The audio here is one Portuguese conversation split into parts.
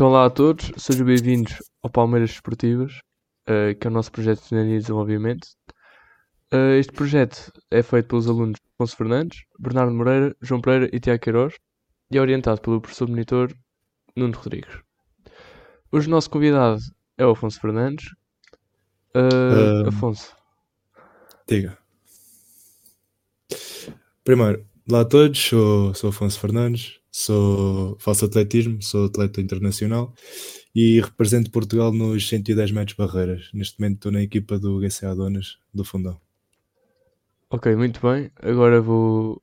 Então, olá a todos, sejam bem-vindos ao Palmeiras Esportivas, uh, que é o nosso projeto de cidadania e desenvolvimento. Uh, este projeto é feito pelos alunos Afonso Fernandes, Bernardo Moreira, João Pereira e Tiago Queiroz e é orientado pelo professor monitor Nuno Rodrigues. Hoje o nosso convidado é o Afonso Fernandes. Uh, Afonso. Diga. Primeiro, olá a todos, sou, sou Afonso Fernandes, Sou, faço atletismo, sou atleta internacional e represento Portugal nos 110 metros barreiras. Neste momento estou na equipa do GCA Donas do Fundão. Ok, muito bem. Agora vou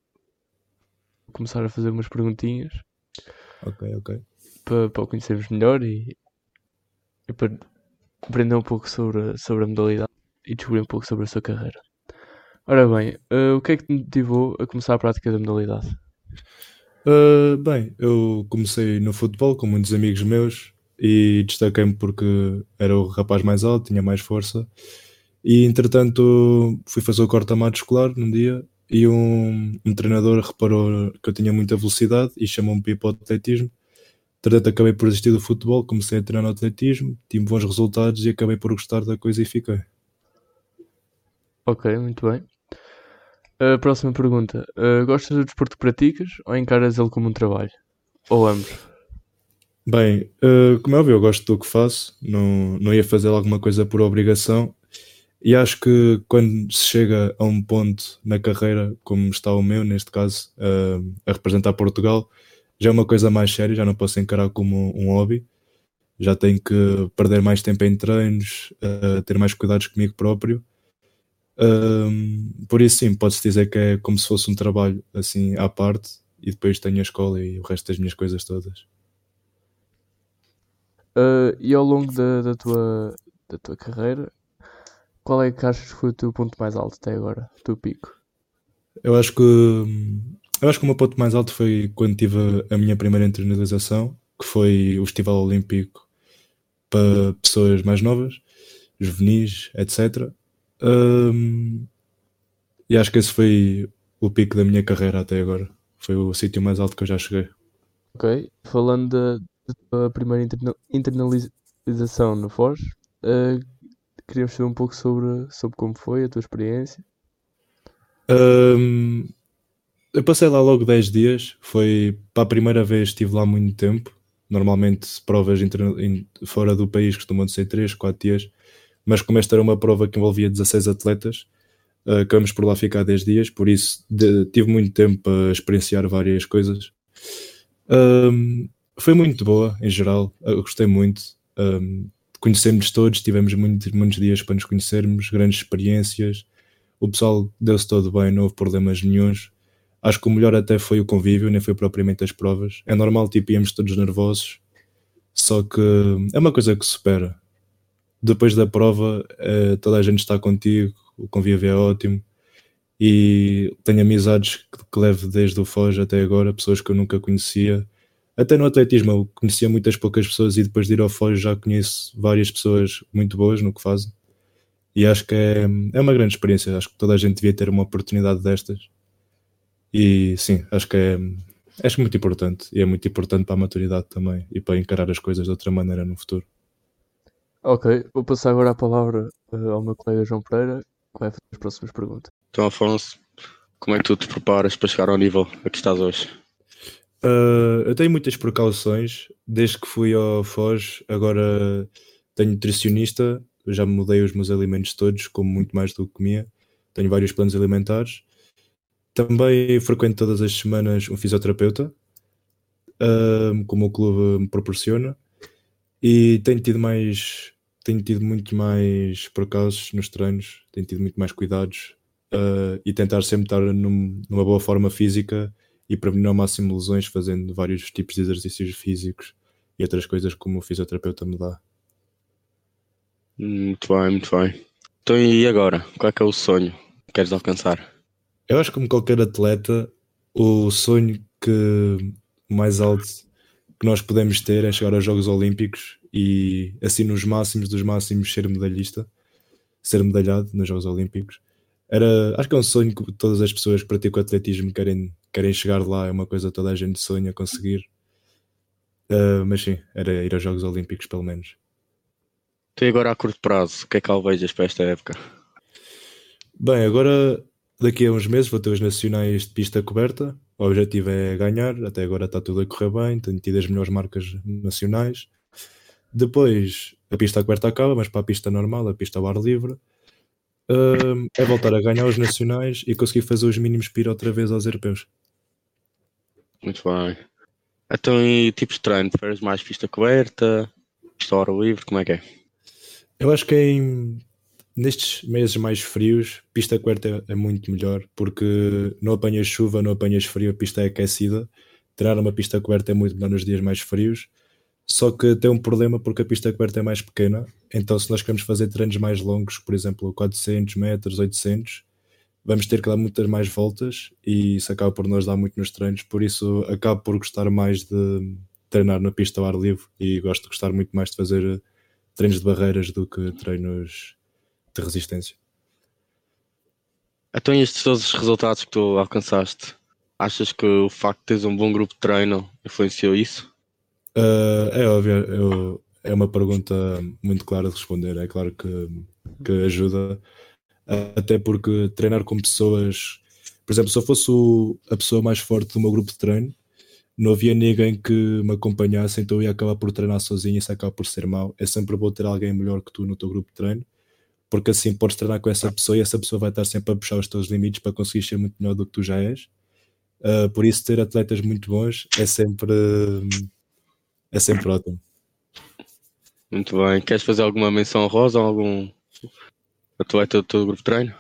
começar a fazer umas perguntinhas. Ok, ok. Para, para o conhecermos melhor e, e para aprender um pouco sobre, sobre a modalidade e descobrir um pouco sobre a sua carreira. Ora bem, uh, o que é que te motivou a começar a prática da modalidade? Uh, bem, eu comecei no futebol com muitos amigos meus e destaquei-me porque era o rapaz mais alto, tinha mais força. E entretanto fui fazer o corta-mato escolar num dia e um, um, treinador reparou que eu tinha muita velocidade e chamou-me para ir para o atletismo. Entretanto acabei por desistir do futebol, comecei a treinar no atletismo, tive bons resultados e acabei por gostar da coisa e fiquei. Ok, muito bem. A próxima pergunta. Uh, gostas do desporto que praticas ou encaras ele como um trabalho? Ou ambos? Bem, uh, como é óbvio, eu gosto do que faço, não, não ia fazer alguma coisa por obrigação e acho que quando se chega a um ponto na carreira, como está o meu, neste caso, uh, a representar Portugal, já é uma coisa mais séria, já não posso encarar como um hobby, já tenho que perder mais tempo em treinos, uh, ter mais cuidados comigo próprio um, por isso, sim, pode-se dizer que é como se fosse um trabalho assim à parte e depois tenho a escola e o resto das minhas coisas todas. Uh, e ao longo da, da, tua, da tua carreira, qual é que achas que foi o teu ponto mais alto até agora, o teu pico? Eu acho que eu acho que o meu ponto mais alto foi quando tive a minha primeira internalização, que foi o Festival Olímpico para pessoas mais novas, juvenis, etc. Um, e acho que esse foi o pico da minha carreira até agora. Foi o sítio mais alto que eu já cheguei. Ok. Falando da, da primeira interna internalização no Foz, uh, queríamos saber um pouco sobre, sobre como foi a tua experiência. Um, eu passei lá logo 10 dias. Foi para a primeira vez, estive lá muito tempo. Normalmente, provas fora do país costumam ser 3, 4 dias mas como esta era uma prova que envolvia 16 atletas, uh, acabamos por lá ficar 10 dias, por isso de, tive muito tempo para experienciar várias coisas. Um, foi muito boa, em geral, eu gostei muito. Um, conhecemos todos, tivemos muitos, muitos dias para nos conhecermos, grandes experiências. O pessoal deu-se todo bem, não houve problemas nenhums. Acho que o melhor até foi o convívio, nem foi propriamente as provas. É normal, tipo, íamos todos nervosos, só que é uma coisa que supera depois da prova uh, toda a gente está contigo, o convívio é ótimo e tenho amizades que, que levo desde o Foz até agora, pessoas que eu nunca conhecia. Até no atletismo eu conhecia muitas poucas pessoas e depois de ir ao Foz já conheço várias pessoas muito boas no que fazem. E acho que é, é uma grande experiência. Acho que toda a gente devia ter uma oportunidade destas. E sim, acho que é, acho muito importante. E é muito importante para a maturidade também e para encarar as coisas de outra maneira no futuro. Ok, vou passar agora a palavra uh, ao meu colega João Pereira, que vai fazer as próximas perguntas. Então, Afonso, como é que tu te preparas para chegar ao nível a que estás hoje? Uh, eu tenho muitas precauções. Desde que fui ao Foz, agora tenho nutricionista. Eu já mudei os meus alimentos todos, como muito mais do que comia. Tenho vários planos alimentares. Também frequento todas as semanas um fisioterapeuta, uh, como o clube me proporciona. E tenho tido mais, tenho tido muito mais percalços nos treinos, tenho tido muito mais cuidados uh, e tentar sempre estar num, numa boa forma física e prevenir ao máximo lesões fazendo vários tipos de exercícios físicos e outras coisas como o fisioterapeuta me dá. Muito bem, muito bem. Então e agora? Qual é que é o sonho que queres alcançar? Eu acho que como qualquer atleta, o sonho que mais alto que nós podemos ter é chegar aos Jogos Olímpicos e assim nos máximos dos máximos ser medalhista, ser medalhado nos Jogos Olímpicos. Era, acho que é um sonho que todas as pessoas que praticam atletismo querem, querem chegar lá, é uma coisa que toda a gente sonha conseguir. Uh, mas sim, era ir aos Jogos Olímpicos pelo menos. Tu agora a curto prazo, o que é que alvejas para esta época? Bem, agora daqui a uns meses vou ter os nacionais de pista coberta. O objetivo é ganhar, até agora está tudo a correr bem, tenho tido as melhores marcas nacionais. Depois a pista coberta acaba, mas para a pista normal, a pista ao ar livre, uh, é voltar a ganhar os nacionais e conseguir fazer os mínimos para ir outra vez aos europeus. Muito bem. Então, e tipos de treino? Preferes mais pista coberta, pista ao ar livre? Como é que é? Eu acho que em, nestes meses mais frios, pista coberta é, é muito melhor porque não apanhas chuva, não apanhas frio, a pista é aquecida. Treinar uma pista coberta é muito melhor nos dias mais frios. Só que tem um problema porque a pista coberta é mais pequena. Então, se nós queremos fazer treinos mais longos, por exemplo, 400 metros, 800, vamos ter que dar muitas mais voltas e isso acaba por nos dar muito nos treinos, por isso acabo por gostar mais de treinar na pista ao ar livre e gosto de gostar muito mais de fazer treinos de barreiras do que treinos de resistência. Então estes todos os resultados que tu alcançaste, achas que o facto de teres um bom grupo de treino influenciou isso? Uh, é óbvio, eu, é uma pergunta muito clara de responder, é claro que, que ajuda até porque treinar com pessoas, por exemplo, se eu fosse o, a pessoa mais forte do meu grupo de treino, não havia ninguém que me acompanhasse, então eu ia acabar por treinar sozinho isso acaba por ser mau. É sempre bom ter alguém melhor que tu no teu grupo de treino, porque assim podes treinar com essa pessoa e essa pessoa vai estar sempre a puxar os teus limites para conseguir ser muito melhor do que tu já és. Uh, por isso, ter atletas muito bons é sempre, é sempre ótimo. Muito bem. Queres fazer alguma menção rosa ou algum atleta do teu grupo de treino?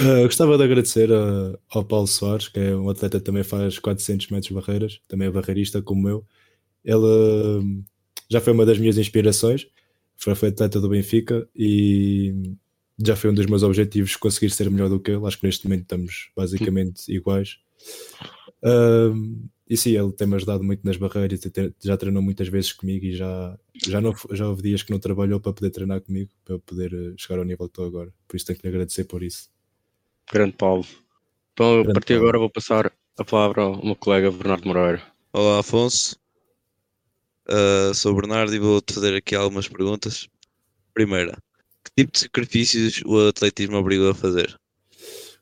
Uh, gostava de agradecer a, ao Paulo Soares, que é um atleta que também faz 400 metros de barreiras, também é barreirista como eu. Ele uh, já foi uma das minhas inspirações, foi, foi atleta do Benfica e já foi um dos meus objetivos conseguir ser melhor do que ele. Acho que neste momento estamos basicamente iguais. Uh, e sim, ele tem-me ajudado muito nas barreiras, já treinou muitas vezes comigo e já, já, não, já houve dias que não trabalhou para poder treinar comigo, para poder eh, chegar ao nível que estou agora. Por isso tenho que lhe agradecer por isso. Grande Paulo. Então, Grande a partir de agora, vou passar a palavra ao meu colega Bernardo Moreira. Olá, Afonso. Uh, sou o Bernardo e vou-te fazer aqui algumas perguntas. Primeira, que tipo de sacrifícios o atletismo obrigou a fazer?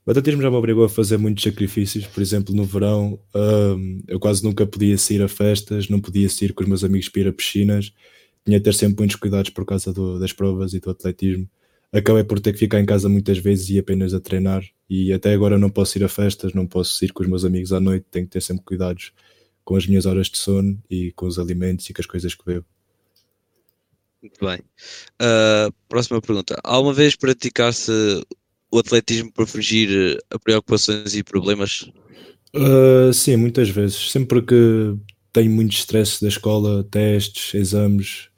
O atletismo já me obrigou a fazer muitos sacrifícios, por exemplo, no verão um, eu quase nunca podia sair a festas, não podia sair com os meus amigos para ir a piscinas, tinha de ter sempre muitos cuidados por causa do, das provas e do atletismo. Acabei por ter que ficar em casa muitas vezes e apenas a treinar, e até agora não posso ir a festas, não posso ir com os meus amigos à noite, tenho que ter sempre cuidados com as minhas horas de sono e com os alimentos e com as coisas que bebo. Muito bem. Uh, próxima pergunta. Alguma vez praticaste o atletismo para fugir a preocupações e problemas? Uh, sim, muitas vezes. Sempre que tenho muito estresse da escola, testes, exames,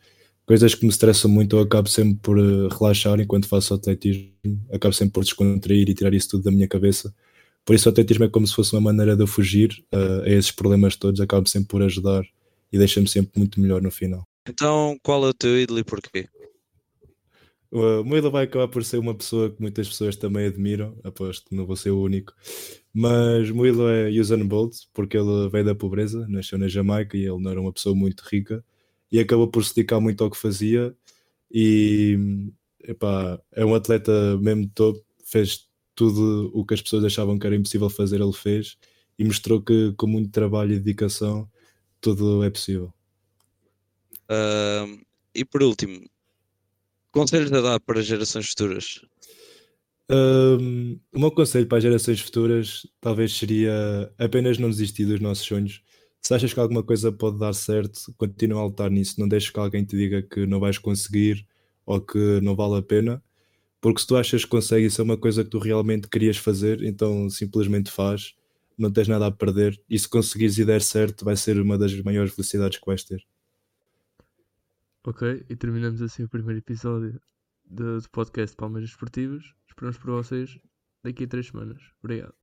coisas que me estressam muito, eu acabo sempre por uh, relaxar enquanto faço atletismo. Acabo sempre por descontrair e tirar isso tudo da minha cabeça. Por isso, o atletismo é como se fosse uma maneira de eu fugir uh, a esses problemas todos. Acabo sempre por ajudar e deixa-me sempre muito melhor no final. Então, qual é o teu ídolo e porquê? O Moeda vai acabar por ser uma pessoa que muitas pessoas também admiram, aposto não vou ser o único. Mas Moelo é Usain Bolt, porque ele veio da pobreza, nasceu na Jamaica e ele não era uma pessoa muito rica e acabou por se dedicar muito ao que fazia. E epá, é um atleta mesmo top, fez tudo o que as pessoas achavam que era impossível fazer, ele fez e mostrou que com muito trabalho e dedicação tudo é possível. Uh, e por último, Conselhos a dar para gerações futuras? Um, o meu conselho para as gerações futuras talvez seria apenas não desistir dos nossos sonhos. Se achas que alguma coisa pode dar certo, continua a lutar nisso. Não deixes que alguém te diga que não vais conseguir ou que não vale a pena. Porque se tu achas que consegues, isso é uma coisa que tu realmente querias fazer, então simplesmente faz. Não tens nada a perder. E se conseguires e der certo, vai ser uma das maiores felicidades que vais ter. Ok, e terminamos assim o primeiro episódio do, podcast Palmeiras Esportivas. Esperamos por vocês daqui a três semanas. Obrigado.